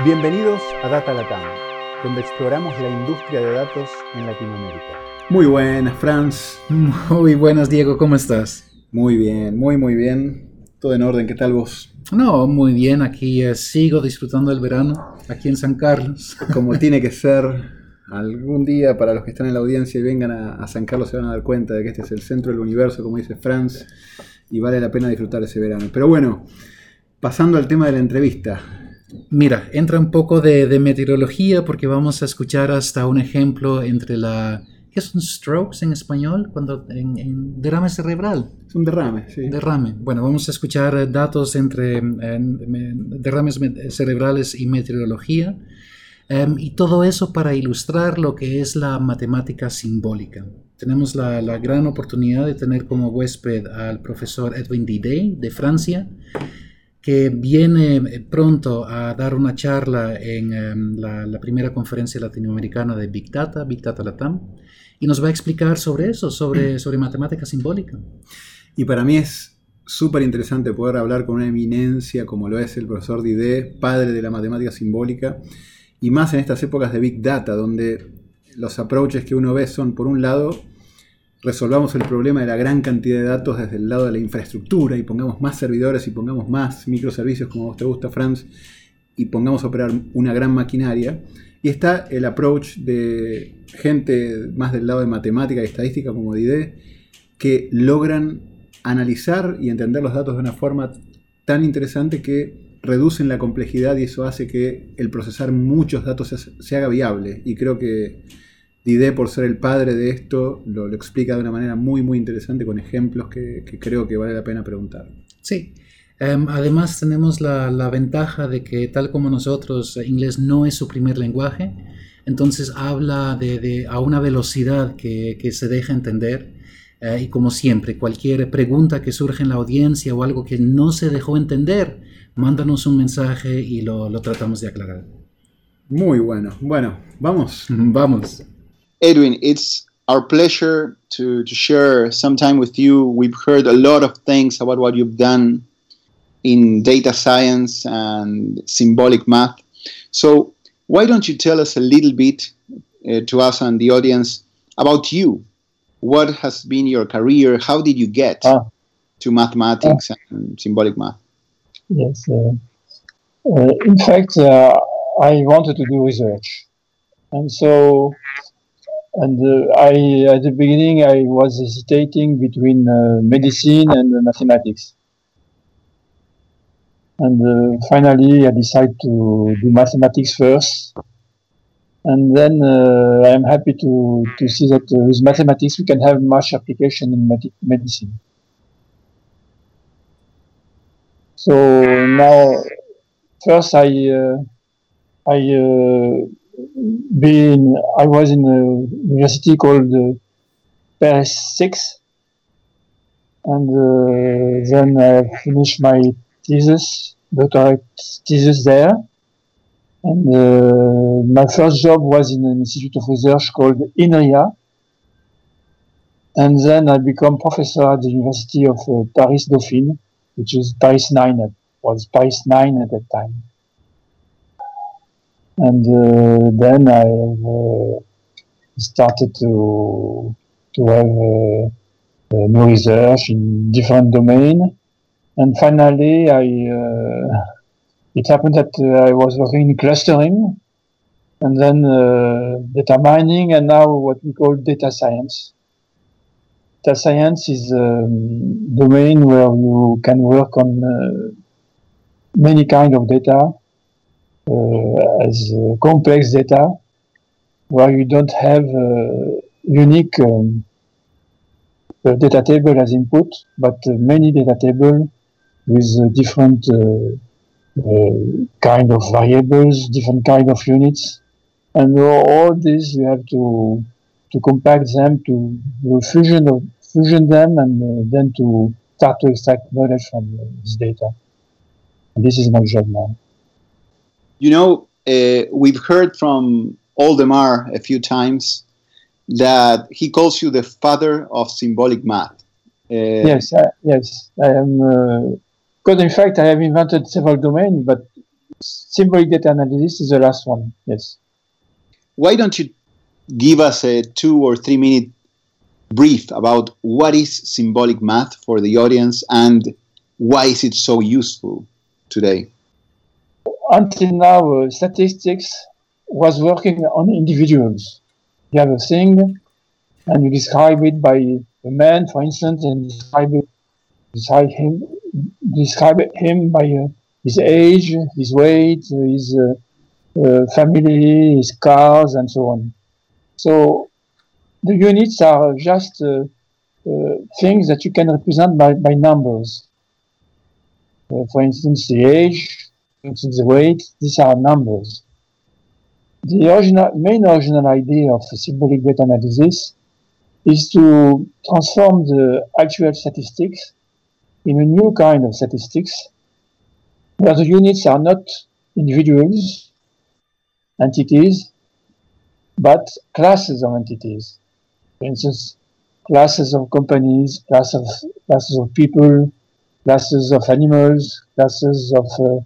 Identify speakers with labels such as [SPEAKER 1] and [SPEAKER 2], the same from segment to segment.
[SPEAKER 1] Bienvenidos a Data Latam, donde exploramos la industria de datos en Latinoamérica.
[SPEAKER 2] Muy buenas, Franz.
[SPEAKER 3] Muy buenas, Diego, ¿cómo estás?
[SPEAKER 2] Muy bien, muy, muy bien. Todo en orden, ¿qué tal vos?
[SPEAKER 3] No, muy bien, aquí eh, sigo disfrutando del verano, aquí en San Carlos.
[SPEAKER 2] Como tiene que ser, algún día para los que están en la audiencia y vengan a, a San Carlos se van a dar cuenta de que este es el centro del universo, como dice Franz, y vale la pena disfrutar ese verano. Pero bueno, pasando al tema de la entrevista.
[SPEAKER 3] Mira, entra un poco de, de meteorología porque vamos a escuchar hasta un ejemplo entre la... ¿Qué son strokes en español? Cuando en, en derrame cerebral.
[SPEAKER 2] Es un derrame, sí.
[SPEAKER 3] Derrame. Bueno, vamos a escuchar eh, datos entre eh, me- derrames me- cerebrales y meteorología. Em, y todo eso para ilustrar lo que es la matemática simbólica. Tenemos la, la gran oportunidad de tener como huésped al profesor Edwin Diday de Francia, que viene eh, pronto a dar una charla en em, la, la primera conferencia latinoamericana de Big Data, Big Data Latam, y nos va a explicar sobre eso, sobre, sobre matemática simbólica.
[SPEAKER 2] Y para mí es súper interesante poder hablar con una eminencia como lo es el profesor Didé, padre de la matemática simbólica, y más en estas épocas de Big Data, donde los approaches que uno ve son, por un lado, resolvamos el problema de la gran cantidad de datos desde el lado de la infraestructura y pongamos más servidores y pongamos más microservicios como a vos te gusta, Franz, y pongamos a operar una gran maquinaria. Y está el approach de gente más del lado de matemática y estadística como Didé, que logran analizar y entender los datos de una forma tan interesante que reducen la complejidad y eso hace que el procesar muchos datos se, haga viable. Y creo que Didé, por ser el padre de esto, lo, lo explica de una manera muy, muy interesante con ejemplos que, que creo que vale la pena preguntar.
[SPEAKER 3] Sí. Em, además tenemos la, la ventaja de que tal como nosotros, eh, inglés no es su primer lenguaje, entonces habla de, de- a una velocidad que, que se deja entender. eh, y como siempre, cualquier pregunta que surge en la audiencia o algo que no se dejó entender, mándanos un mensaje y lo, lo tratamos de aclarar.
[SPEAKER 2] Muy bueno. Bueno, vamos.
[SPEAKER 3] Vamos.
[SPEAKER 4] Edwin, it's our pleasure to, to share some time with you. We've heard a lot of things about what you've done in data science and symbolic math. So, why don't you tell us a little bit uh, to us and the audience about you? What has been your career? How did you get
[SPEAKER 5] Ah.
[SPEAKER 4] to mathematics and symbolic math?
[SPEAKER 5] Yes. Uh, uh, in fact, uh, I wanted to do research, and so, and uh, I at the beginning I was hesitating between uh, medicine and uh, mathematics, and uh, finally I decided to do mathematics first, and then uh, I am happy to to see that with mathematics we can have much application in med- medicine. So now, first I I been I was in a university called uh, Paris Six, and uh, then I finished my thesis, doctorate thesis there. And uh, my first job was in an institute of research called INRIA. And then I become professor at the University of uh, Paris Dauphine, which is Paris 9 at, was Paris 9 at that time. And uh, then I uh, started to to have uh, uh, new research in different domain. And finally, I it happened that uh, I was working in clustering, and then uh, data mining, and now what we call data science. Data science is a um, domain where you can work on uh, many kind of data as uh, complex data, where you don't have unique um, data table as input, but uh, many data table with uh, different kind of variables, different kind of units, and all this you have to to compact them to fusion fusion them and then to start to extract knowledge from this data. And this is my job now.
[SPEAKER 4] You know, uh, we've heard from Oldemar a few times that he calls you the father of symbolic math. Uh,
[SPEAKER 5] Yes, I, yes, I am. Uh, because in fact, I have invented several domains, but symbolic data analysis is the last one. Yes.
[SPEAKER 4] Why don't you give us a two or three minute brief about what is symbolic math for the audience and why is it so useful today?
[SPEAKER 5] Until now, uh, statistics was working on individuals. You have a thing, and you describe it by a man, for instance, and describe it, describe him, describe him by uh, his age, his weight, his uh, uh, family, his cars, and so on. So the units are just uh, uh, things that you can represent by, by numbers. Uh, for instance, the age, for the weight, these are numbers. The original, main original idea of the symbolic data analysis is to transform the actual statistics in a new kind of statistics where the units are not individuals, entities, but classes of entities. For instance, classes of companies, classes of, classes of people, classes of animals, classes of uh,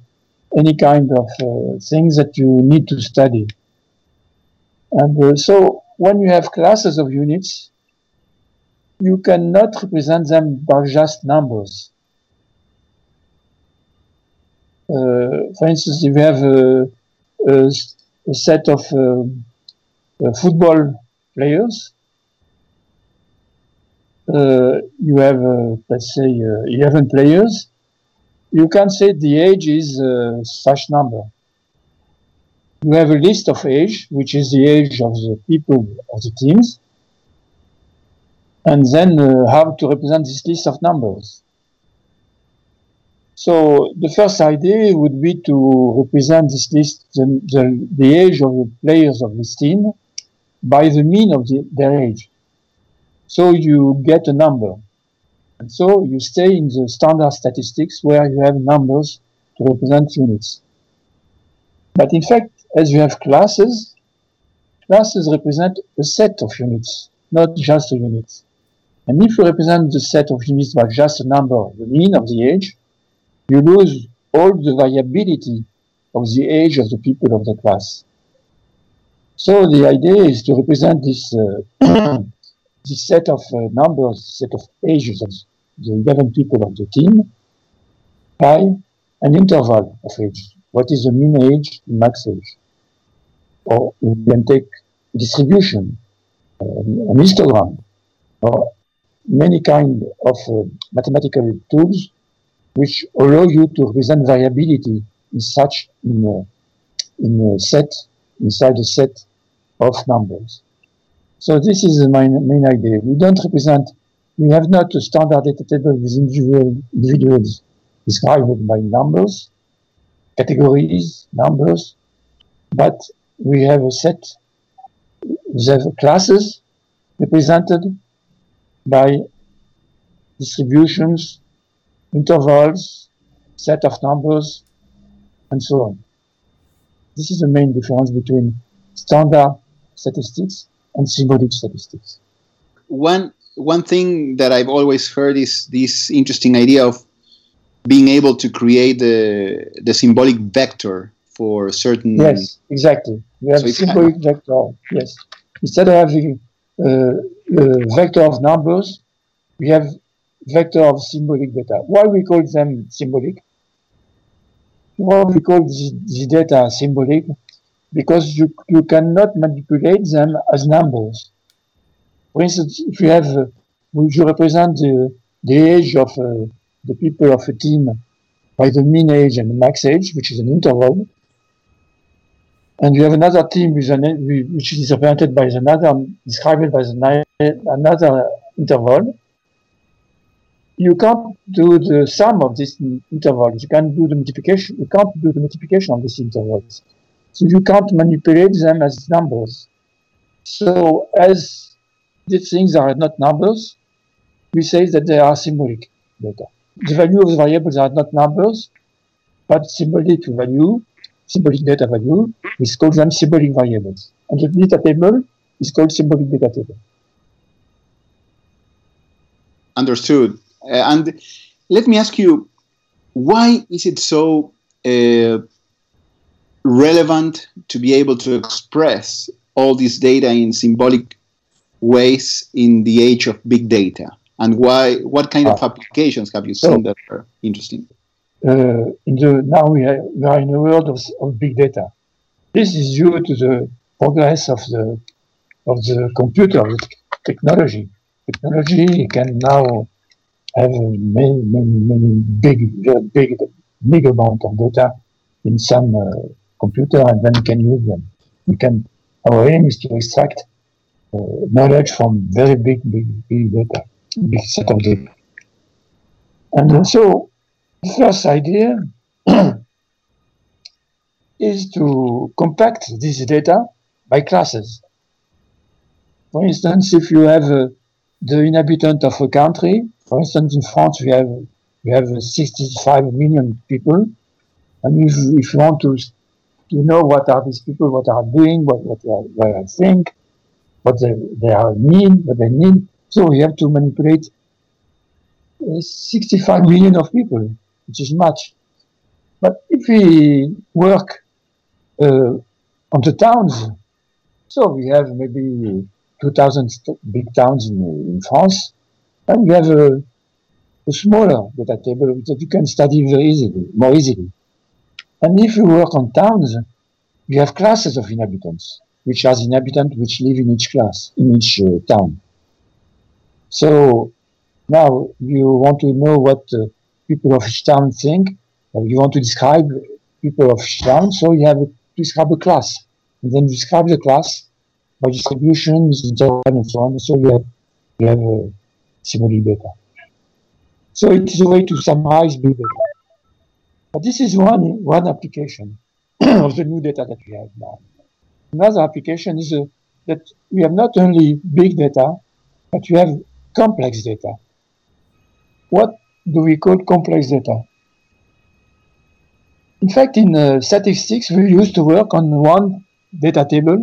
[SPEAKER 5] any kind of uh, things that you need to study. And uh, so when you have classes of units, you cannot represent them by just numbers. Uh, for instance, if you have a, a, a set of uh, uh, football players, uh, you have, uh, let's say, 11 players, you can say the age is such number. You have a list of age, which is the age of the people of the teams, and then uh, how to represent this list of numbers. So the first idea would be to represent this list, the, the, the age of the players of this team, by the mean of the, their age. So you get a number. And so you stay in the standard statistics where you have numbers to represent units. But in fact, as you have classes, classes represent a set of units, not just a unit. And if you represent the set of units by just a number, the mean of the age, you lose all the variability of the age of the people of the class. So the idea is to represent this, uh, this set of uh, numbers, set of ages of the 11 people of the team by an interval of age. What is the mean age, max age? Or you can take distribution, uh, an histogram, or many kind of uh, mathematical tools which allow you to represent variability in such in a, in a set inside a set of numbers. So this is the main, idea. We don't represent, we have not a standard data table with individual, individuals described by numbers, categories, numbers, but we have a set, have classes represented by distributions, intervals, set of numbers, and so on. This is the main difference between standard statistics and symbolic statistics.
[SPEAKER 4] One one thing that I've always heard is this interesting idea of being able to create the the symbolic vector for certain.
[SPEAKER 5] Yes, exactly. We have so symbolic vector. Yes, instead of having uh, a vector of numbers, we have vector of symbolic data. Why we call them symbolic? Why we call the, the data symbolic? Because you, you cannot manipulate them as numbers. For instance, if you have, uh, you represent the, the age of uh, the people of a team by the mean age and the max age, which is an interval, and you have another team with an, which is represented by another, described by the, another interval, you can't do the sum of these intervals. You can't do the multiplication. You can't do the multiplication of these intervals. So you can't manipulate them as numbers. So as these things are not numbers, we say that they are symbolic data. The value of the variables are not numbers, but symbolic value, symbolic data value, we call them symbolic variables. And the data table is called symbolic data table.
[SPEAKER 4] Understood. Uh, and let me ask you, why is it so uh, relevant to be able to express all this data in symbolic ways in the age of big data? And why? What kind of applications have you seen that are interesting?
[SPEAKER 5] Uh, in the, now we are, we are in a world of, of big data. This is due to the progress of the of the computer technology. Technology can now have many, many, many big, big, big amount of data in some uh, computer, and then you can use them. We can. Our aim is to extract uh, knowledge from very big, big, big data, big set of data. And so, the first idea is to compact this data by classes. For instance, if you have uh, the inhabitant of a country, for instance, in France, we have we have 65 million people, and if, if you want to to know what are these people, what are doing, what what they, are, what they think, what they, they are mean, what they mean. so we have to manipulate uh, 65 million of people, which is much. But if we work uh, on the towns, so we have maybe 2,000 big towns in, in France, and we have a, a smaller data table that you can study very easily, more easily. And if you work on towns, you have classes of inhabitants, which are the inhabitants which live in each class, in each uh, town. So now you want to know what uh, people of each town think, or you want to describe people of each town, so you have to describe a class. And then describe the class by distribution, and so on. and So you have, you have uh, symbolic data. So it's a way to summarize data. But this is one, one application of the new data that we have now. Another application is uh, that we have not only big data, but we have complex data. What do we call complex data? In fact, in uh, statistics, we used to work on one data table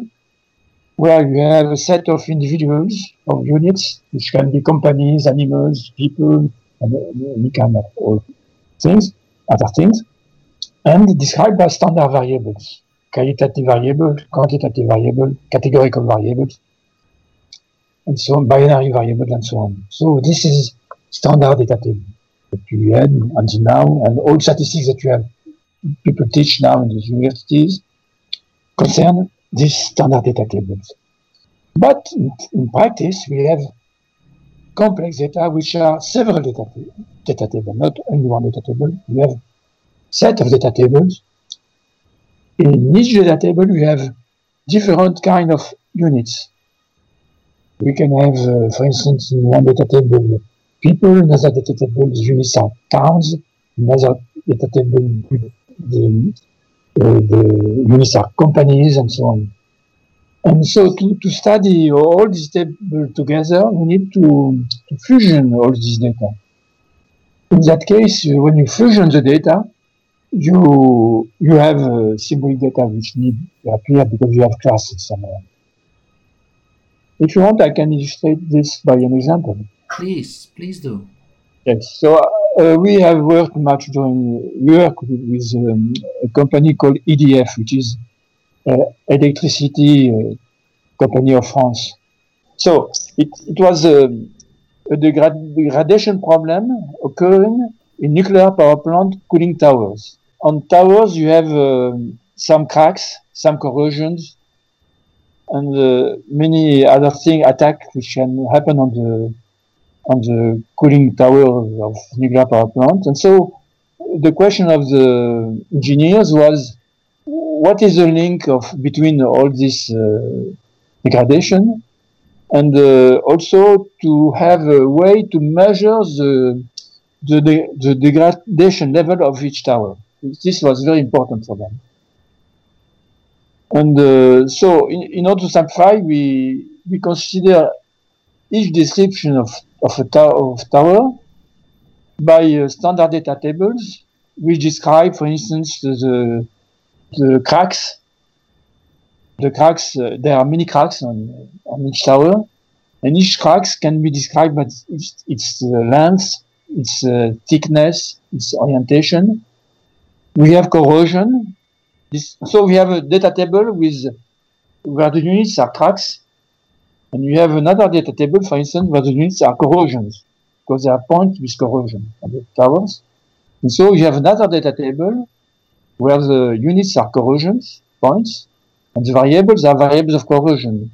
[SPEAKER 5] where you have a set of individuals, or units, which can be companies, animals, people, and any kind of things, other things, and described by standard variables, qualitative variables, quantitative variables, categorical variables, and so on, binary variables, and so on. So this is standard data table that you had until now, and all statistics that you have people teach now in the universities concern these standard data tables. But in, practice, we have complex data, which are several data, data tables, not only one data table. We have set of data tables. In each data table, we have different kind of units. We can have, uh, for instance, in one data table, people, another data table, units are towns, another data table, the, uh, the units are companies, and so on. And so to, to study all these tables together, we need to, to fusion all these data. In that case, when you fusion the data, you you have uh, symbolic data which need to appear because you have classes somewhere. If you want, I can illustrate this by an example.
[SPEAKER 3] Please, please do.
[SPEAKER 5] Yes. So uh, we have worked much during work with, with um, a company called EDF, which is uh, electricity uh, company of France. So it, it was a, a degrad degradation problem occurring in nuclear power plant cooling towers. On towers, you have uh, some cracks, some corrosions, and uh, many other things attack which can happen on the on the cooling tower of nuclear power plant. And so the question of the engineers was, what is the link of between all this uh, degradation and uh, also to have a way to measure the, the, the, the degradation level of each tower. This was very important for them. And uh, so, in, in, order to simplify, we we consider each description of of a of tower by uh, standard data tables, which describe, for instance, the the cracks. The cracks. Uh, there are many cracks on on each tower, and each cracks can be described by its, its uh, length, its uh, thickness, its orientation. We have corrosion, this, so we have a data table with where the units are cracks, and we have another data table, for instance, where the units are corrosions, because they are points with corrosion on the towers. And so we have another data table where the units are corrosion points, and the variables are variables of corrosion.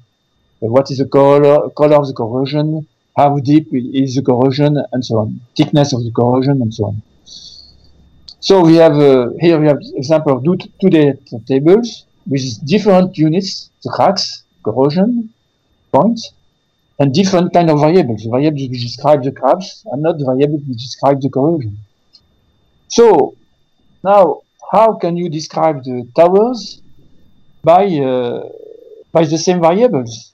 [SPEAKER 5] What is the color, color of the corrosion, how deep is the corrosion, and so on, thickness of the corrosion, and so on. So we have uh, here we have example of two, two data tables with different units, the cracks, corrosion, points, and different kind of variables. The variables which describe the cracks are not the variables which describe the corrosion. So now, how can you describe the towers by uh, by the same variables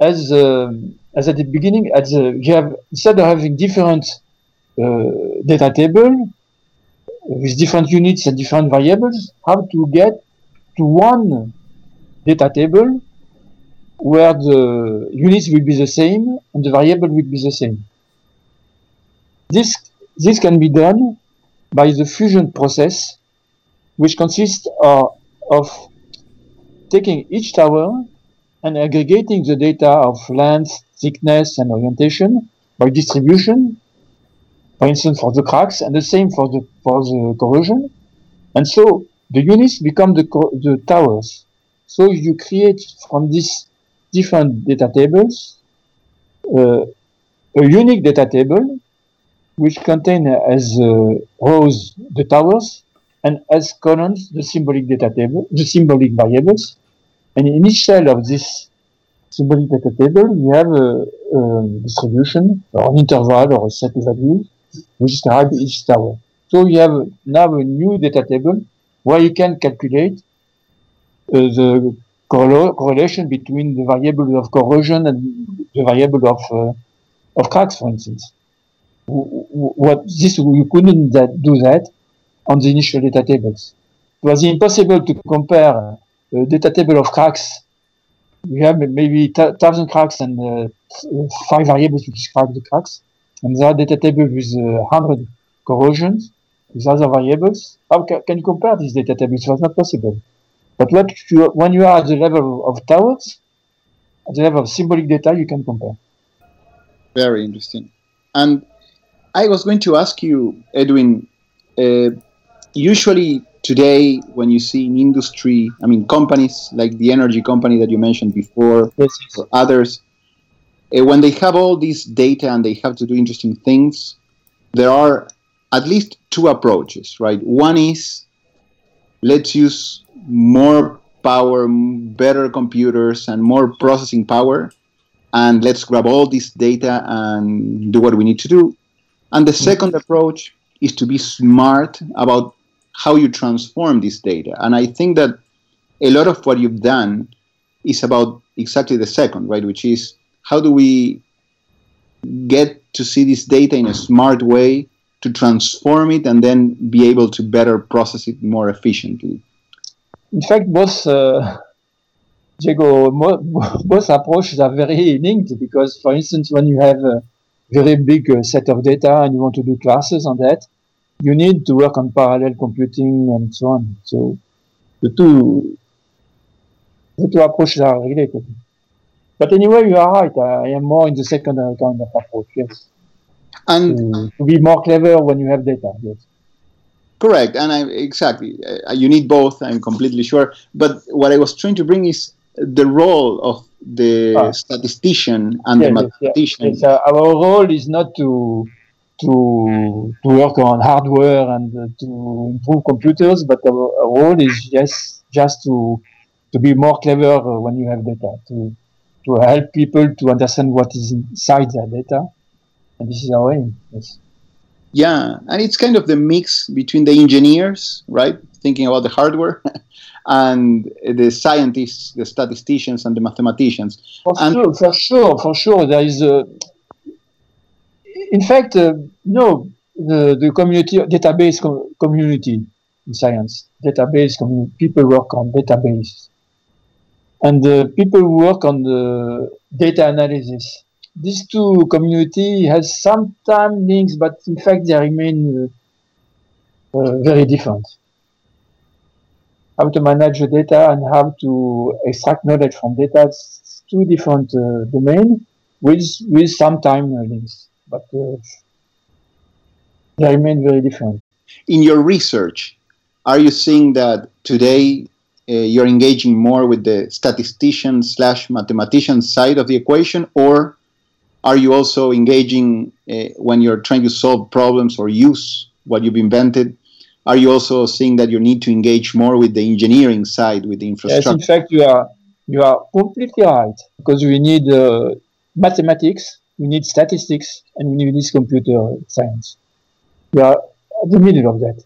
[SPEAKER 5] as uh, as at the beginning? At the you have instead of having different uh, data table with different units and different variables, how to get to one data table where the units will be the same and the variable will be the same. This, this can be done by the fusion process, which consists of, of taking each tower and aggregating the data of length, thickness, and orientation by distribution for instance, for the cracks, and the same for the for the corrosion. And so the units become the the towers. So you create from these different data tables uh, a unique data table which contain as uh, rows the towers and as columns the symbolic data table, the symbolic variables. And in each cell of this symbolic data table, you have a, a distribution or an interval or a set of values which describe each tower. So you have now a new data table where you can calculate uh, the correlation between the variable of corrosion and the variable of uh, of cracks, for instance. What this you couldn't that, do that on the initial data tables. It was impossible to compare a data table of cracks. We have maybe thousand cracks and uh, five variables to describe the cracks and are data table with uh, 100 corrosions with other variables. How ca can you compare these data tables? It was not possible. But what you, when you are at the level of towers, at the level of symbolic data, you can compare.
[SPEAKER 4] Very interesting. And I was going to ask you, Edwin, uh, usually today when you see in industry, I mean companies like the energy company that you mentioned before, yes, yes. or others, uh, when they have all this data and they have to do interesting things, there are at least two approaches, right? One is let's use more power, better computers, and more processing power, and let's grab all this data and do what we need to do. And the second approach is to be smart about how you transform this data. And I think that a lot of what you've done is about exactly the second, right? Which is how do we get to see this data in a smart way to transform it and then be able to better process it more efficiently?
[SPEAKER 5] In fact, both uh, Diego, both approaches are very linked because, for instance, when you have a very big uh, set of data and you want to do classes on that, you need to work on parallel computing and so on. So the two the two approaches are related. But anyway, you are right. I am more in the second kind of approach. Yes. And to, to, be more clever when you have data. Yes.
[SPEAKER 4] Correct, and I exactly. Uh, you need both. I'm completely sure. But what I was trying to bring is the role of the ah. statistician and yes, the mathematician.
[SPEAKER 5] Yes, yes. Uh, our role is not to to to work on hardware and uh, to improve computers, but our, our role is just just to to be more clever when you have data to to help people to understand what is inside their data. And this is our aim. Yes.
[SPEAKER 4] Yeah, and it's kind of the mix between the engineers, right, thinking about the hardware, and the scientists, the statisticians, and the mathematicians.
[SPEAKER 5] For
[SPEAKER 4] and
[SPEAKER 5] sure, for sure, for sure, there is a. In fact, uh, no, the the community database com community in science, database community, people work on database and the people who work on the data analysis. These two community has sometimes links, but in fact they remain uh, uh, very different. How to manage the data and how to extract knowledge from data. It's two different uh, domains with with some time links, but uh, they remain very different.
[SPEAKER 4] In your research, are you seeing that today uh, you're engaging more with the statistician slash mathematician side of the equation, or are you also engaging uh, when you're trying to solve problems or use what you've invented? Are you also seeing that you need to engage more with the engineering side, with the infrastructure?
[SPEAKER 5] Yes, in fact, you are you are completely right because we need uh, mathematics, we need statistics, and we need this computer science. We are at the middle of that.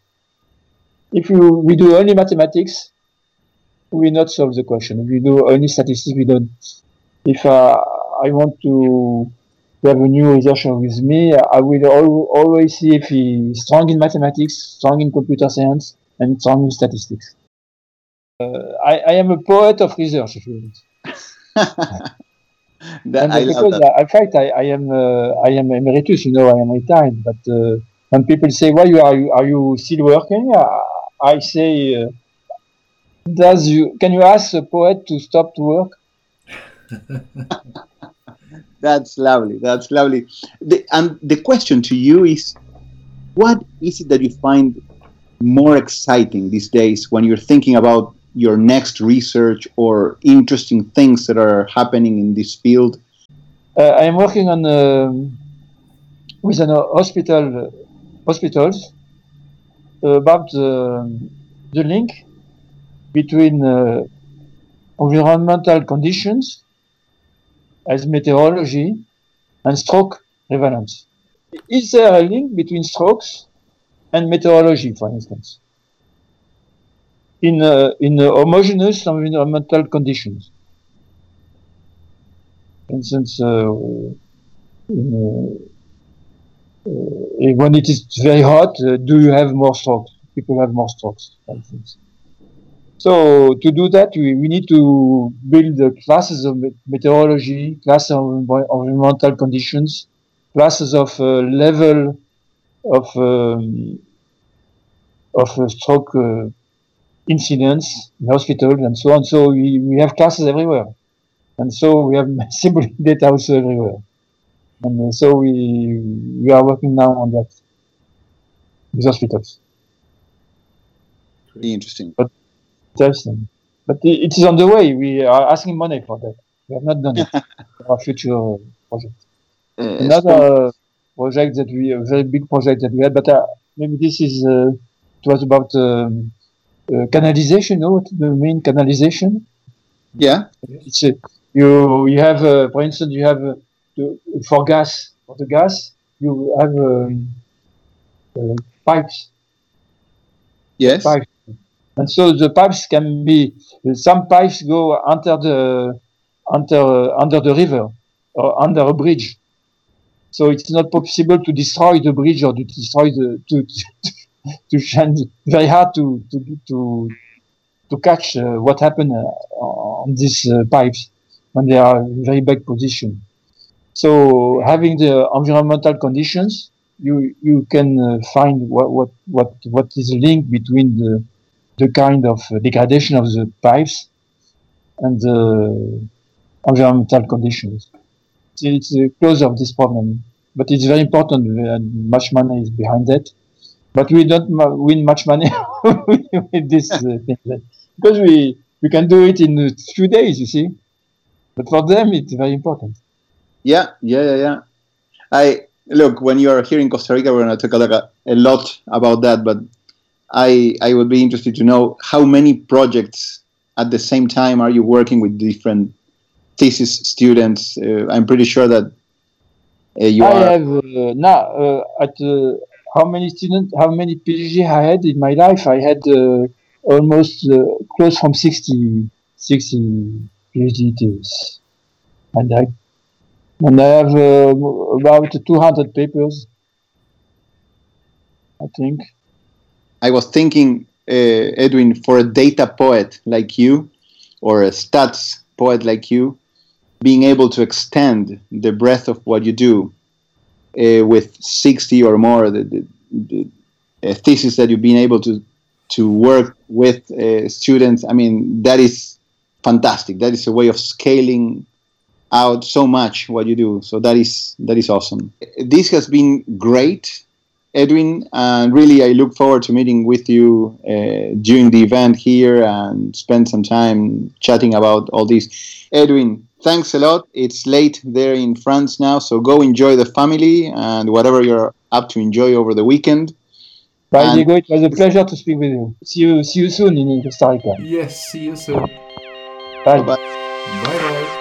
[SPEAKER 5] If you, we do only mathematics, we not solve the question. If we do only statistics, we don't. If uh, I want to have a new researcher with me, I will al always see if he's strong in mathematics, strong in computer science, and strong in statistics. Uh, I, I, am a poet of research, if you
[SPEAKER 4] that,
[SPEAKER 5] and
[SPEAKER 4] I
[SPEAKER 5] because
[SPEAKER 4] love that.
[SPEAKER 5] I, in fact, I, I am uh, I am emeritus. You know, I am retired. But uh, when people say, "Why you are you are you still working?" I, I say, uh, "Does you can you ask a poet to stop to work?"
[SPEAKER 4] That's lovely. That's lovely. The, and the question to you is what is it that you find more exciting these days when you're thinking about your next research or interesting things that are happening in this field?
[SPEAKER 5] Uh, I am working on um with an hospital hospitals about the, the link between uh, environmental conditions as meteorology and stroke prevalence. Is there a link between strokes and meteorology, for instance, in uh, in uh, homogeneous environmental conditions? For instance, uh, in, uh, when it is very hot, uh, do you have more strokes? People have more strokes, for instance. So to do that, we, we need to build the classes of meteorology, classes of environmental conditions, classes of uh, level of um, of uh, stroke uh, incidents in hospitals and so on. So we, we have classes everywhere, and so we have simple data also everywhere. And uh, so we we are working now on that with hospitals.
[SPEAKER 4] Pretty interesting.
[SPEAKER 5] Interesting. But it is on the way. We are asking money for that. We have not done it. for our future project.
[SPEAKER 4] Uh,
[SPEAKER 5] Another project that we, a very big project that we had, but uh, maybe this is, uh, it was about um, uh, canalization, you know what the main canalization?
[SPEAKER 4] yeah.
[SPEAKER 5] It's a, you, you have, uh, for instance, you have, uh, for gas, for the gas, you have um, uh, pipes
[SPEAKER 4] Yes.
[SPEAKER 5] pipes. And so the pipes can be some pipes go under the under under the river or under a bridge. So it's not possible to destroy the bridge or to destroy the to to change. Very hard to to to to catch uh, what happened uh, on these uh, pipes when they are in very bad position. So having the environmental conditions, you you can uh, find what what what what is the link between the the kind of uh, degradation of the pipes and the environmental conditions. It's the cause of this problem, but it's very important and much money is behind that. But we don't win much money with this uh, thing because we we can do it in a few days, you see. But for them, it's very important.
[SPEAKER 4] Yeah, yeah, yeah, yeah. I look when you're here in Costa Rica, we're going to talk a lot about that. But I I would be interested to know how many projects at the same time are you working with different thesis students? Uh, I'm pretty sure that uh, you
[SPEAKER 5] I
[SPEAKER 4] are.
[SPEAKER 5] have uh, now uh, at uh, how many students, how many PhD I had in my life? I had uh, almost uh, close from 60, 60 PhD thesis. And I, and I have uh, about 200 papers, I think.
[SPEAKER 4] I was thinking, uh, Edwin, for a data poet like you, or a stats poet like you, being able to extend the breadth of what you do uh, with 60 or more the, the, the thesis that you've been able to to work with uh, students. I mean, that is fantastic. That is a way of scaling out so much what you do. So that is that is awesome. This has been great, Edwin, and really I look forward to meeting with you uh, during the event here and spend some time chatting about all this. Edwin, thanks a lot. It's late there in France now, so go enjoy the family and whatever you're up to enjoy over the weekend.
[SPEAKER 5] Bye,
[SPEAKER 4] And-
[SPEAKER 5] Diego. It was a pleasure to speak with you. See you, see you soon in Costa Rica.
[SPEAKER 3] Yes, see you soon.
[SPEAKER 5] Bye.
[SPEAKER 4] Bye-bye.
[SPEAKER 3] Bye bye.